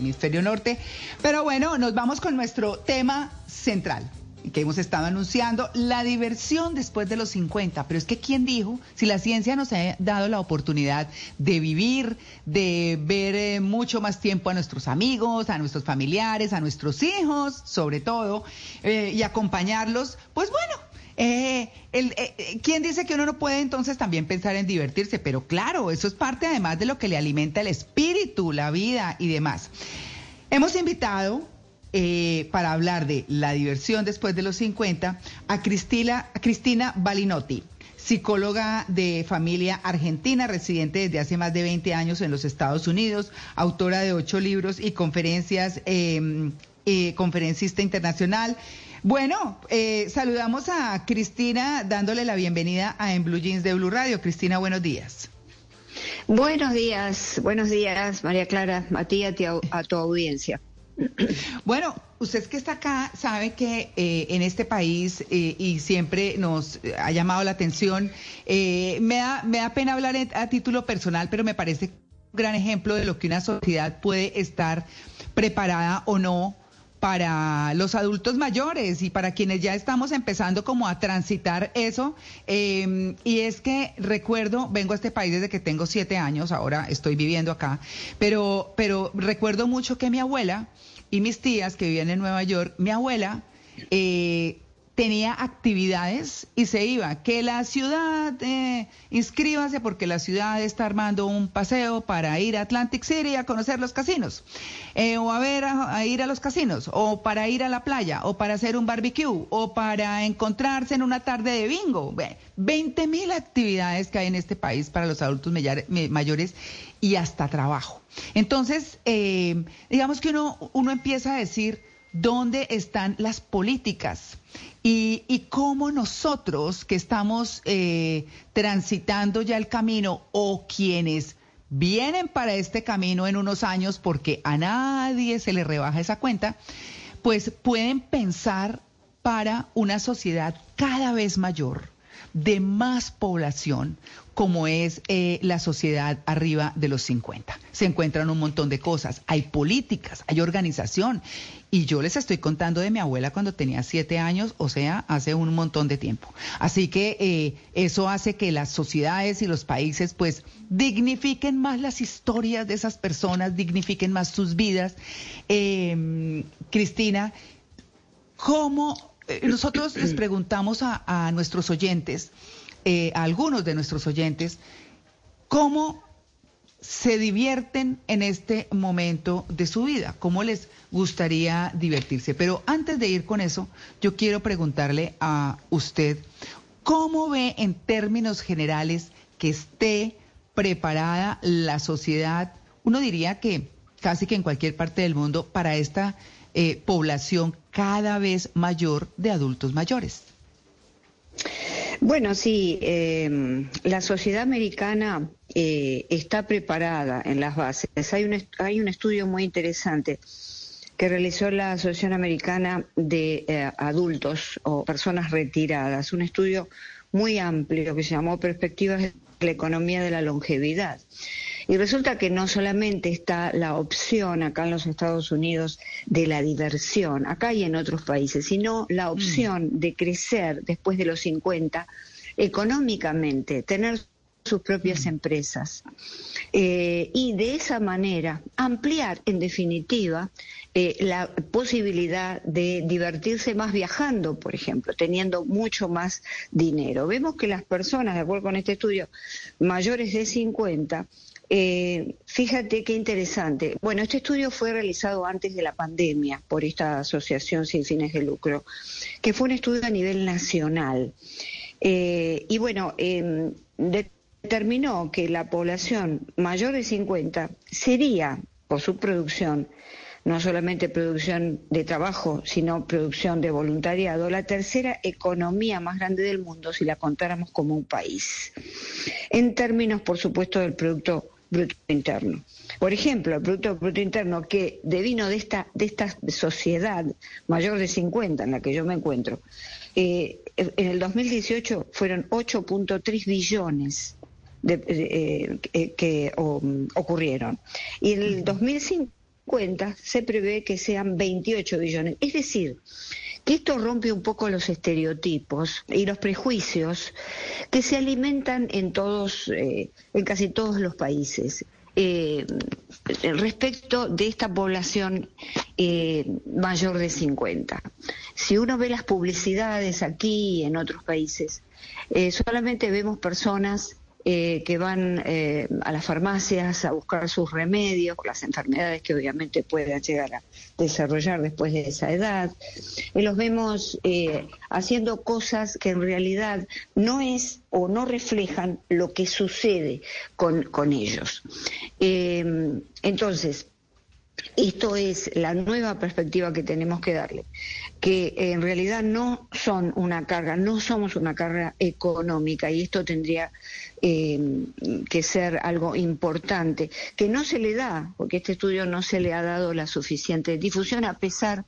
hemisferio norte. Pero bueno, nos vamos con nuestro tema central que hemos estado anunciando, la diversión después de los 50. Pero es que, ¿quién dijo? Si la ciencia nos ha dado la oportunidad de vivir, de ver eh, mucho más tiempo a nuestros amigos, a nuestros familiares, a nuestros hijos, sobre todo, eh, y acompañarlos, pues bueno. Eh, ¿Quién dice que uno no puede entonces también pensar en divertirse? Pero claro, eso es parte además de lo que le alimenta el espíritu, la vida y demás. Hemos invitado eh, para hablar de la diversión después de los 50 a Cristina, Cristina Balinotti psicóloga de familia argentina, residente desde hace más de 20 años en los Estados Unidos, autora de ocho libros y conferencias, em, eh, conferencista internacional. Bueno, eh, saludamos a Cristina dándole la bienvenida a En Blue Jeans de Blue Radio. Cristina, buenos días. Buenos días, buenos días, María Clara, a ti a tu audiencia. Bueno, usted que está acá sabe que eh, en este país eh, y siempre nos ha llamado la atención, eh, me, da, me da pena hablar a título personal, pero me parece un gran ejemplo de lo que una sociedad puede estar preparada o no para los adultos mayores y para quienes ya estamos empezando como a transitar eso. Em, y es que recuerdo, vengo a este país desde que tengo siete años, ahora estoy viviendo acá, pero, pero recuerdo mucho que mi abuela y mis tías que vivían en Nueva York, mi abuela eh, tenía actividades y se iba. Que la ciudad, eh, inscríbase porque la ciudad está armando un paseo para ir a Atlantic City a conocer los casinos, eh, o a ver, a, ir a los casinos, o para ir a la playa, o para hacer un barbecue, o para encontrarse en una tarde de bingo. 20 mil actividades que hay en este país para los adultos mayores y hasta trabajo. Entonces, eh, digamos que uno, uno empieza a decir, ¿dónde están las políticas? Y, y cómo nosotros que estamos eh, transitando ya el camino o quienes vienen para este camino en unos años porque a nadie se le rebaja esa cuenta, pues pueden pensar para una sociedad cada vez mayor, de más población, como es eh, la sociedad arriba de los 50. Se encuentran un montón de cosas, hay políticas, hay organización. Y yo les estoy contando de mi abuela cuando tenía siete años, o sea, hace un montón de tiempo. Así que eh, eso hace que las sociedades y los países pues dignifiquen más las historias de esas personas, dignifiquen más sus vidas. Em, Cristina, ¿cómo eh, nosotros les preguntamos a, nuestros oyentes, eh, a algunos de nuestros oyentes, cómo se divierten en este momento de su vida, cómo les gustaría divertirse. Pero antes de ir con eso, yo quiero preguntarle a usted, ¿cómo ve en términos generales que esté preparada la sociedad, uno diría que casi que en cualquier parte del mundo, para esta eh, población cada vez mayor de adultos mayores. Bueno, sí, em, la sociedad americana eh, está preparada en las bases. Hay un, hay un estudio muy interesante que realizó la Asociación Americana de eh, Adultos o Personas Retiradas, un estudio muy amplio que se llamó Perspectivas de la Economía de la Longevidad. Y resulta que no solamente está la opción acá en los Estados Unidos de la diversión, acá y en otros países, sino la mm. opción de crecer después de los 50 económicamente, tener sus propias mm. empresas eh, y de esa manera ampliar en definitiva eh, la posibilidad de divertirse más viajando, por ejemplo, teniendo mucho más dinero. Vemos que las personas, de acuerdo con este estudio, mayores de 50, eh, fíjate qué interesante. Bueno, este estudio fue realizado antes de la pandemia por esta asociación sin fines de lucro, que fue un estudio a nivel nacional. Eh, y bueno, em, determinó que la población mayor de 50 sería, por su producción, no solamente producción de trabajo, sino producción de voluntariado, la tercera economía más grande del mundo si la contáramos como un país. En términos, por supuesto, del Producto Bruto Interno. Por ejemplo, el Producto Bruto Interno que devino de esta, de esta sociedad mayor de 50 en la que yo me encuentro, eh, en el 2018 fueron 8.3 billones de, eh, que ocurrieron. Y en el 2005 2050 se prevé que sean 28 billones. Es decir, que esto rompe un poco los estereotipos y los prejuicios que se alimentan en todos, eh, en casi todos los países. Eh, respecto de esta población eh, mayor de 50. Si uno ve las publicidades aquí y en otros países, solamente vemos personas eh, que van eh, a las farmacias a buscar sus remedios, las enfermedades que obviamente puedan llegar a desarrollar después de esa edad. Y los vemos eh, haciendo cosas que en realidad no es o no reflejan lo que sucede con, con ellos. entonces, esto es la nueva perspectiva que tenemos que darle, que en realidad no son una carga, no somos una carga económica y esto tendría eh, que ser algo importante, que no se le da, porque este estudio no se le ha dado la suficiente difusión a pesar de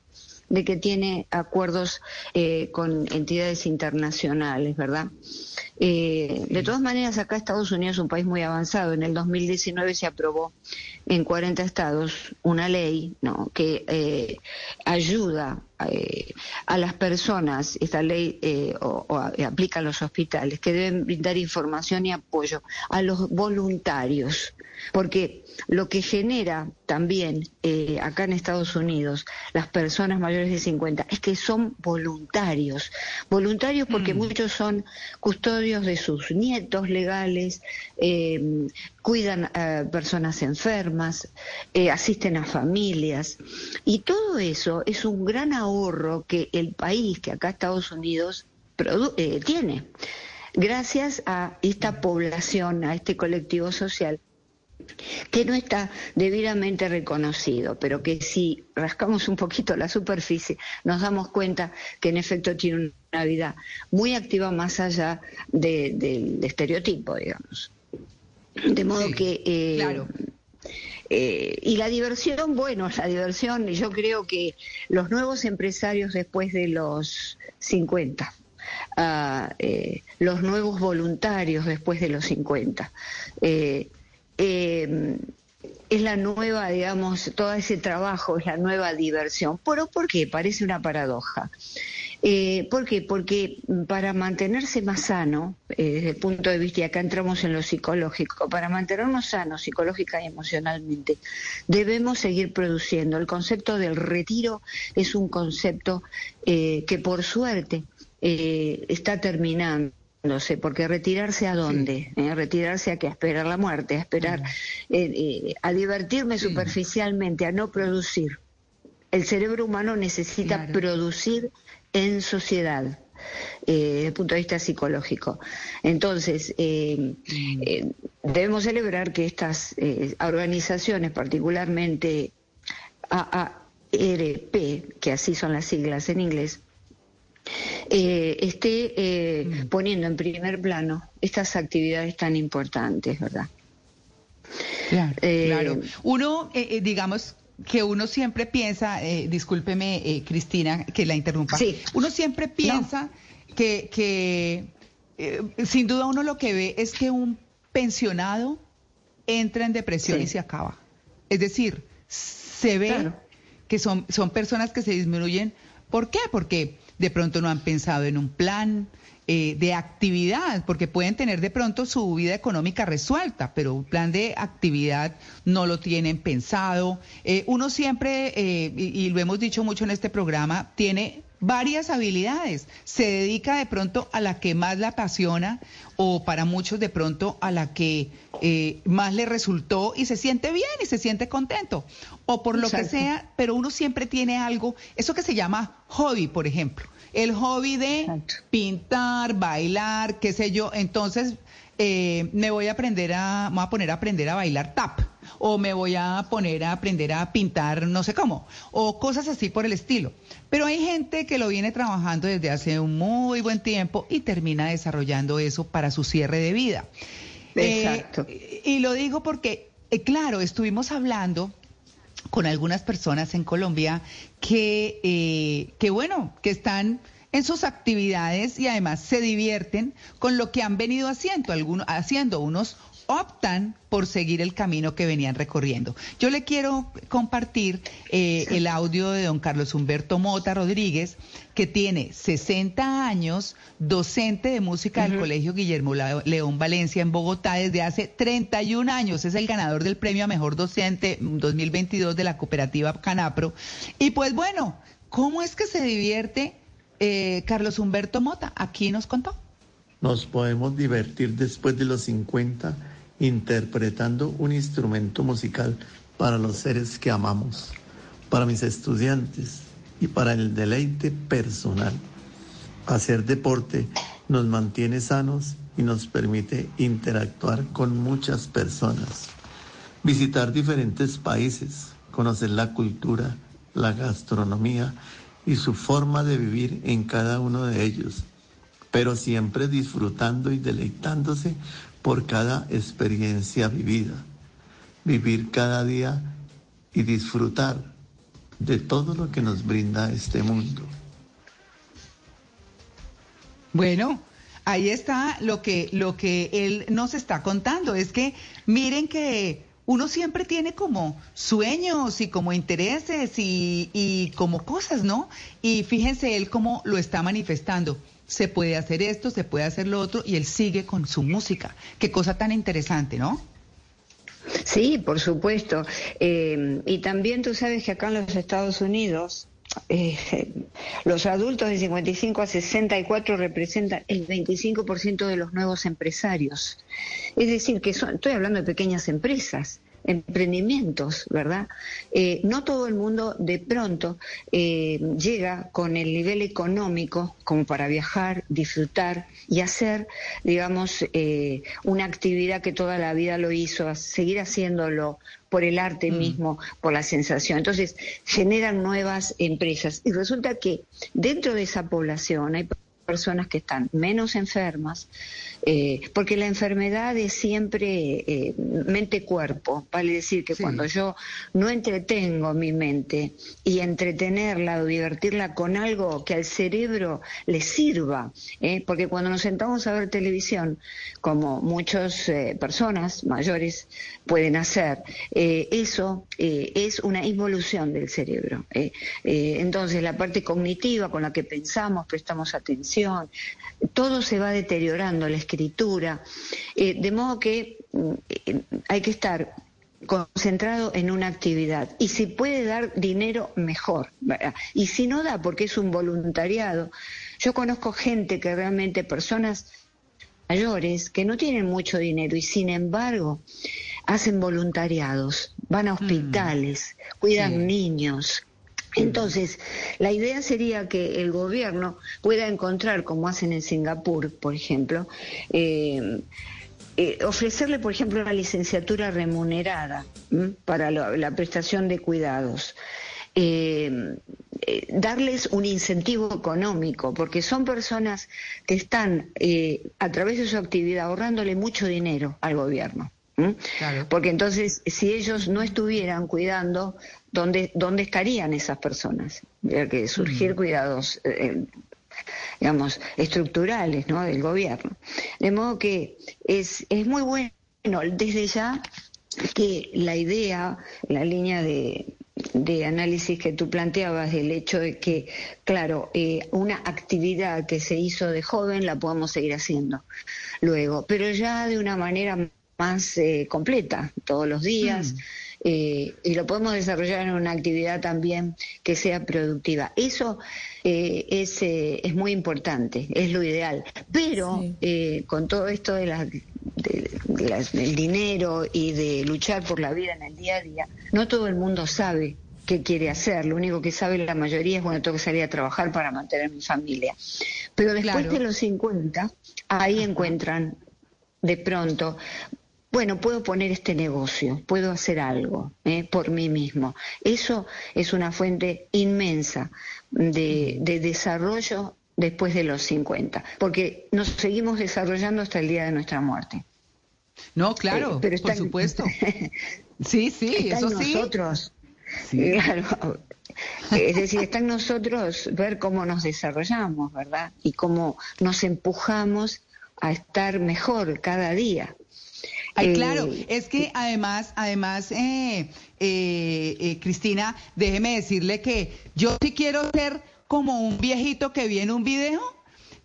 que tiene acuerdos eh, con entidades internacionales, ¿verdad? Eh, de todas maneras, acá Estados Unidos es un país muy avanzado. En el 2019 se aprobó en 40 estados una ley ¿no? que eh, ayuda eh, a las personas, esta ley eh, o, aplica a los hospitales, que deben brindar información y apoyo a los voluntarios, porque lo que genera también eh, acá en Estados Unidos las personas mayores de 50 es que son voluntarios, voluntarios porque mm. muchos son custodios de sus nietos legales, cuidan a personas enfermas, asisten a familias y todo eso es un gran ahorro que el país, que acá Estados Unidos, eh, tiene, gracias a esta población, a este colectivo social que no está debidamente reconocido, pero que si rascamos un poquito la superficie, nos damos cuenta que en efecto tiene una vida muy activa más allá del estereotipo, digamos. De modo que eh, claro. Eh, y la diversión, bueno, la diversión, yo creo que los nuevos empresarios después de los 50, ah, eh, los nuevos voluntarios después de los 50, eh, es la nueva, digamos, todo ese trabajo es la nueva diversión. ¿Pero por qué? Parece una paradoja. Eh, ¿Por qué? Porque para mantenerse más sano, eh, desde el punto de vista, y acá entramos en lo psicológico, para mantenernos sanos psicológica y emocionalmente, debemos seguir produciendo. El concepto del retiro es un concepto que por suerte está terminando porque retirarse a dónde, retirarse a qué, a esperar la muerte, a esperar, a divertirme superficialmente, a no producir. El cerebro humano necesita producir en sociedad. Eh, desde el punto de vista psicológico. Entonces, eh, eh, debemos celebrar que estas organizaciones, particularmente AARP, que así son las siglas en inglés, esté mm. poniendo en primer plano estas actividades tan importantes, ¿verdad? Claro, claro. Uno, digamos, que uno siempre piensa, eh, discúlpeme eh, Cristina que la interrumpa, uno siempre piensa que, que eh, sin duda uno lo que ve es que un pensionado entra en depresión y se acaba. Es decir, se ve que son, son personas que se disminuyen. ¿Por qué? Porque de pronto no han pensado en un plan, eh, de actividad, porque pueden tener de pronto su vida económica resuelta, pero un plan de actividad no lo tienen pensado. Eh, uno siempre, eh, y, lo hemos dicho mucho en este programa, tiene varias habilidades. Se dedica de pronto a la que más la apasiona o para muchos de pronto a la que más le resultó y se siente bien y se siente contento. O por lo que sea, pero uno siempre tiene algo, eso que se llama hobby, por ejemplo el hobby de pintar, bailar, qué sé yo. Entonces, eh, me voy a aprender a, me voy a poner a aprender a bailar tap, o me voy a poner a aprender a pintar no sé cómo, o cosas así por el estilo. Pero hay gente que lo viene trabajando desde hace un muy buen tiempo y termina desarrollando eso para su cierre de vida. Exacto. Eh, y lo digo porque, eh, claro, estuvimos hablando con algunas personas en Colombia que, eh, que bueno, que están en sus actividades y además se divierten con lo que han venido haciendo, algunos, haciendo unos optan por seguir el camino que venían recorriendo. Yo le quiero compartir eh, el audio de don Carlos Humberto Mota Rodríguez, que tiene 60 años, docente de música del Colegio Guillermo León Valencia en Bogotá desde hace 31 años. Es el ganador del premio a mejor docente 2022 de la cooperativa Canapro. Y pues bueno, ¿cómo es que se divierte eh, Carlos Humberto Mota? Aquí nos contó. Nos podemos divertir después de los 50 interpretando un instrumento musical para los seres que amamos, para mis estudiantes y para el deleite personal. Hacer deporte nos mantiene sanos y nos permite interactuar con muchas personas. Visitar diferentes países, conocer la cultura, la gastronomía y su forma de vivir en cada uno de ellos, pero siempre disfrutando y deleitándose por cada experiencia vivida, vivir cada día y disfrutar de todo lo que nos brinda este mundo. Bueno, ahí está lo que, lo que él nos está contando. Es que miren que uno siempre tiene como sueños y como intereses y, y como cosas, ¿no? Y fíjense él cómo lo está manifestando se puede hacer esto, se puede hacer lo otro, y él sigue con su música. Qué cosa tan interesante, ¿no? Sí, por supuesto. Eh, y también tú sabes que acá en los Estados Unidos eh, los adultos de 55 a 64 representan el 25% de los nuevos empresarios. Es decir, que estoy hablando de pequeñas empresas emprendimientos, ¿verdad? Eh, no todo el mundo de pronto eh, llega con el nivel económico como para viajar, disfrutar y hacer, digamos, eh, una actividad que toda la vida lo hizo, seguir haciéndolo por el arte mm. mismo, por la sensación. Entonces, generan nuevas empresas. Y resulta que dentro de esa población hay personas que están menos enfermas, eh, porque la enfermedad es siempre eh, mente-cuerpo, vale decir que cuando yo no entretengo mi mente y entretenerla o divertirla con algo que al cerebro le sirva, eh, porque cuando nos sentamos a ver televisión, como muchas personas mayores pueden hacer, eso es una involución del cerebro. entonces la parte cognitiva con la que pensamos, prestamos atención, todo se va deteriorando, la escritura, eh, de modo que mm, hay que estar concentrado en una actividad. Y si puede dar dinero mejor y si no da porque es un voluntariado. Yo conozco gente que realmente personas mayores que no tienen mucho dinero y sin embargo hacen voluntariados. Van a mm. hospitales cuidan niños entonces, la idea sería que el gobierno pueda encontrar, como hacen en Singapur, por ejemplo, eh, eh, ofrecerle, por ejemplo, una licenciatura remunerada para la, prestación de cuidados. Eh, darles un incentivo económico, porque son personas que están a través de su actividad ahorrándole mucho dinero al gobierno. Porque entonces, si ellos no estuvieran cuidando ¿dónde, dónde estarían esas personas? que surgir cuidados, eh, eh, digamos, estructurales ¿no? del gobierno. De modo que es, es muy bueno desde ya que la idea, la línea de, de análisis que tú planteabas del hecho de que, claro, eh, una actividad que se hizo de joven la podemos seguir haciendo luego, pero ya de una manera más completa, todos los días. Mm. Eh, y lo podemos desarrollar en una actividad también que sea productiva. Eso eh, es, eh, es muy importante, es lo ideal. Pero con todo esto de del dinero y de luchar por la vida en el día a día, no todo el mundo sabe qué quiere hacer. Lo único que sabe la mayoría es, bueno, tengo que salir a trabajar para mantener mi familia. Pero después de los 50, ahí encuentran de pronto bueno, puedo poner este negocio, puedo hacer algo ¿eh? por mí mismo. Eso es una fuente inmensa de, desarrollo después de los 50, porque nos seguimos desarrollando hasta el día de nuestra muerte. No, claro, eh, por supuesto. sí, sí, eso en nosotros. Claro. Es decir, está en nosotros ver cómo nos desarrollamos, ¿verdad? Y cómo nos empujamos a estar mejor cada día. Ay, claro, es que además, además, eh, eh, Cristina, déjeme decirle que yo sí quiero ser como un viejito que viene un video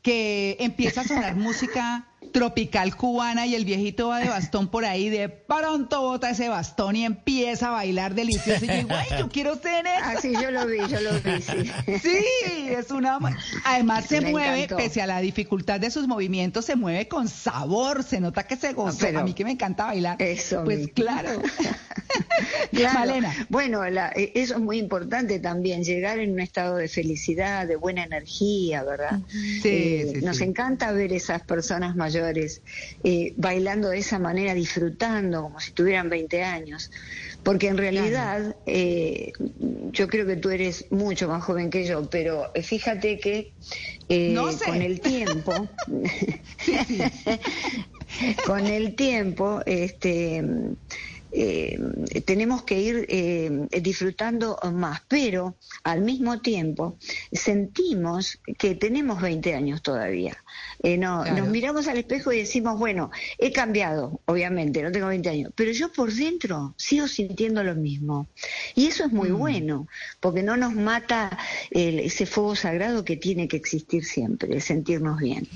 que empieza a sonar música tropical cubana y el viejito va de bastón por ahí, de pronto bota ese bastón y empieza a bailar delicioso. Y yo digo, ay, yo quiero tener eso. Ah, sí, yo lo vi, yo lo vi, sí. Sí, es una... Además se mueve, pese a la dificultad de sus movimientos, se mueve con sabor, se nota que se goza. a mí que me encanta bailar. Eso. Pues claro. Malena. Bueno, e, eso es muy importante también, llegar en un estado de felicidad, de buena energía, ¿verdad? Sí, eh, nos encanta ver esas personas mayores eh, bailando de esa manera, disfrutando como si tuvieran 20 años. Porque en realidad, eh, yo creo que tú eres mucho más joven que yo, pero fíjate que con el tiempo, con el tiempo, este eh, tenemos que ir eh, disfrutando más, pero al mismo tiempo sentimos que tenemos 20 años todavía. Eh, no, Nos miramos al espejo y decimos, bueno, he cambiado, obviamente, no tengo 20 años, pero yo por dentro sigo sintiendo lo mismo. Y eso es muy mm. bueno, porque no nos mata ese fuego sagrado que tiene que existir siempre, sentirnos bien.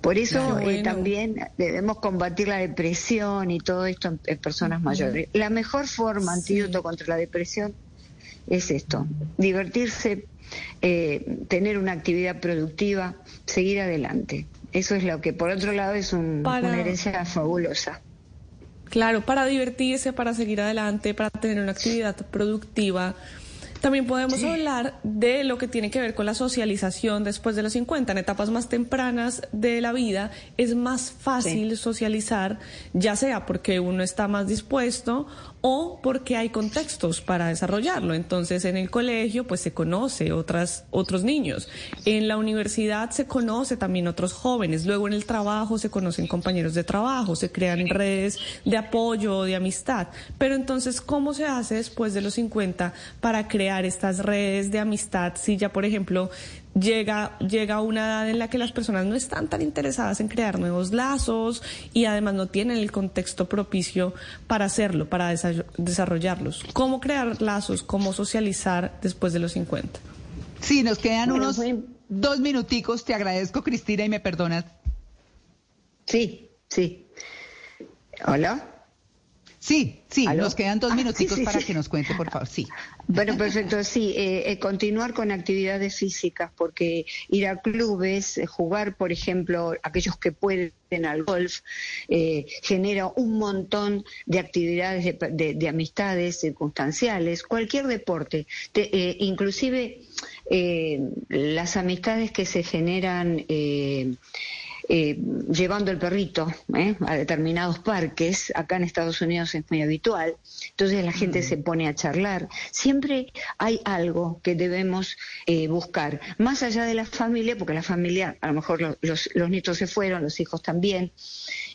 Por eso también debemos combatir la depresión y todo esto en personas mayores. La mejor forma, antídoto contra la depresión, es esto, divertirse, eh, tener una actividad productiva, seguir adelante. Eso es lo que, por otro lado, es una herencia fabulosa. Claro, para divertirse, para seguir adelante, para tener una actividad productiva, también podemos hablar de lo que tiene que ver con la socialización después de los 50. En etapas más tempranas de la vida es más fácil socializar, ya sea porque uno está más dispuesto o porque hay contextos para desarrollarlo. Entonces, en el colegio, pues se conoce otras, otros niños. En la universidad se conoce también otros jóvenes. Luego en el trabajo se conocen compañeros de trabajo, se crean redes de apoyo de amistad. Pero entonces, ¿cómo se hace después de los 50 para crear estas redes de amistad? Si ya, por ejemplo, llega, llega una edad en la que las personas no están tan interesadas en crear nuevos lazos y además no tienen el contexto propicio para hacerlo, para desarrollarlos. ¿Cómo crear lazos? ¿Cómo socializar después de los 50? Sí, nos quedan unos dos minuticos. Te agradezco, Cristina, y me perdonas. Sí, sí. Hola. Sí, sí, nos quedan dos ah, minutitos para que nos cuente, por favor. Sí. Bueno, perfecto. Sí, eh, eh, continuar con actividades físicas, porque ir a clubes, eh, jugar, por ejemplo, aquellos que pueden al golf, genera un montón de actividades, de, amistades circunstanciales, cualquier deporte, inclusive las amistades que se generan eh, llevando el perrito ¿eh? a determinados parques. Acá en Estados Unidos es muy habitual. Entonces la gente mm. se pone a charlar. Siempre hay algo que debemos eh, buscar, más allá de la familia, porque la familia, a lo mejor los, los nietos se fueron, los hijos también.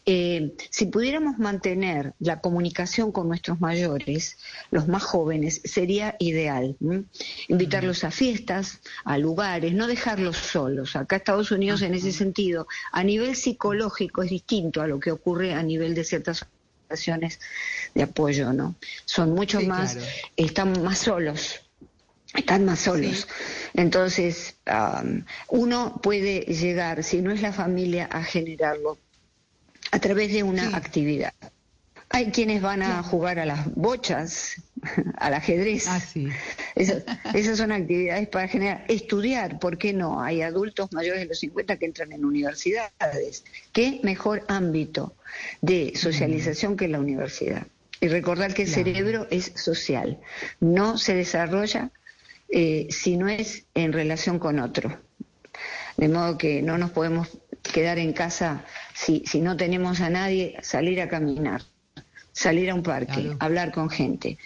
Eh, si pudiéramos mantener la comunicación con nuestros mayores, los más jóvenes, sería ideal. Invitarlos a fiestas, a lugares, no dejarlos solos. Acá Estados Unidos en ese sentido, a nivel psicológico es distinto a lo que ocurre a nivel de ciertas organizaciones de apoyo, ¿no? Son mucho más, están más solos, están más solos. Entonces, uno puede llegar, si no es la familia, a generarlo a través de una actividad. Hay quienes van a jugar a las bochas, al ajedrez. Ah, sí. esas, son actividades para generar. Estudiar, ¿por qué no? Hay adultos mayores de los 50 que entran en universidades. ¿Qué mejor ámbito de socialización que la universidad? Y recordar que el cerebro es social, no se desarrolla eh, si no es en relación con otro. De modo que no nos podemos quedar en casa si, si no tenemos a nadie, salir a caminar, salir a un parque, hablar con gente.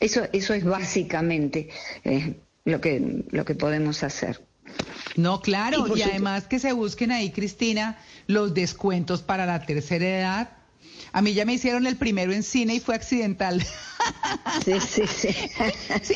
Eso, eso es básicamente eh, lo, que, lo que podemos hacer. No, claro, y, además que se busquen ahí, Cristina, los descuentos para la tercera edad. A mí ya me hicieron el primero en cine y fue accidental. Sí, sí, sí. sí.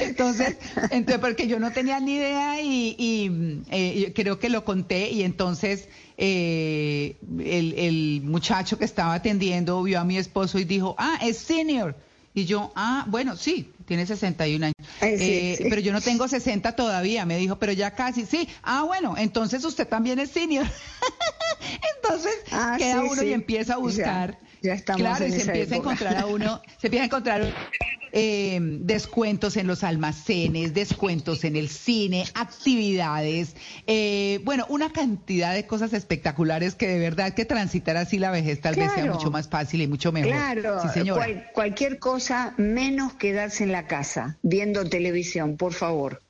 entonces, entonces, porque yo no tenía ni idea y, eh, creo que lo conté y entonces eh, el, el muchacho que estaba atendiendo vio a mi esposo y dijo, ah, es senior. Y yo, ah, bueno, sí, tiene 61 años. Eh, pero yo no tengo 60 todavía. Me dijo, pero ya casi, sí. Ah, bueno, entonces usted también es senior. entonces ah, queda uno y empieza a buscar. Ya, estamos claro, y se empieza a encontrar a uno, se empieza a encontrar eh, descuentos en los almacenes, descuentos en el cine, actividades, eh, bueno, una cantidad de cosas espectaculares que de verdad que transitar así la vejez tal vez sea mucho más fácil y mucho mejor. Claro, cualquier cosa menos quedarse en la casa viendo televisión, por favor.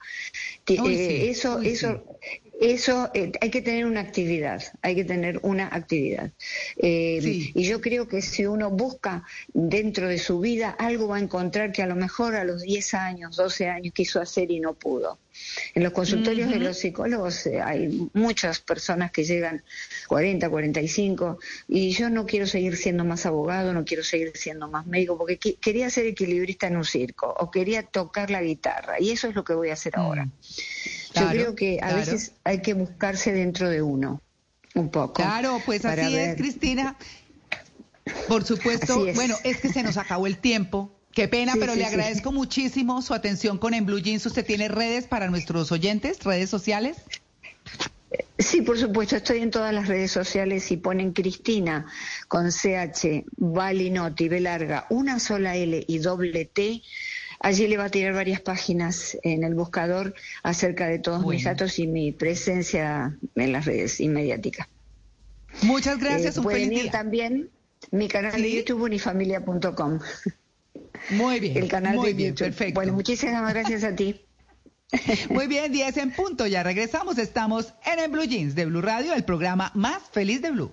Eh, eso, eso, eso eh, hay que tener una actividad, hay que tener una actividad. Eh, y yo creo que si uno busca dentro de su vida, algo va a encontrar que a lo mejor a los 10 años, 12 años quiso hacer y no pudo. En los consultorios de los psicólogos eh, hay muchas personas que llegan 40, 45 y yo no quiero seguir siendo más abogado, no quiero seguir siendo más médico porque quería ser equilibrista en un circo o quería tocar la guitarra y eso es lo que voy a hacer ahora. Yo creo que a veces hay que buscarse dentro de uno, un poco. Claro, pues así es, Cristina. Por supuesto, bueno, es que se nos acabó el tiempo. Qué pena, pero le agradezco muchísimo su atención con En Blue Jeans. ¿Usted tiene redes para nuestros oyentes, redes sociales? Sí, por supuesto, estoy en todas las redes sociales y ponen Cristina con CH, Valinotti, B larga, una sola L y doble T. Allí le va a tirar varias páginas en el buscador acerca de todos mis datos y mi presencia en las redes inmediáticas. Muchas gracias. Eh, pueden ir también mi canal de YouTube unifamilia.com. Muy bien. El canal muy de bien, Perfecto. Bueno, muchísimas gracias a ti. Muy bien, 10 en punto. Ya regresamos. Estamos en el Blue Jeans de Blue Radio, el programa más feliz de Blue.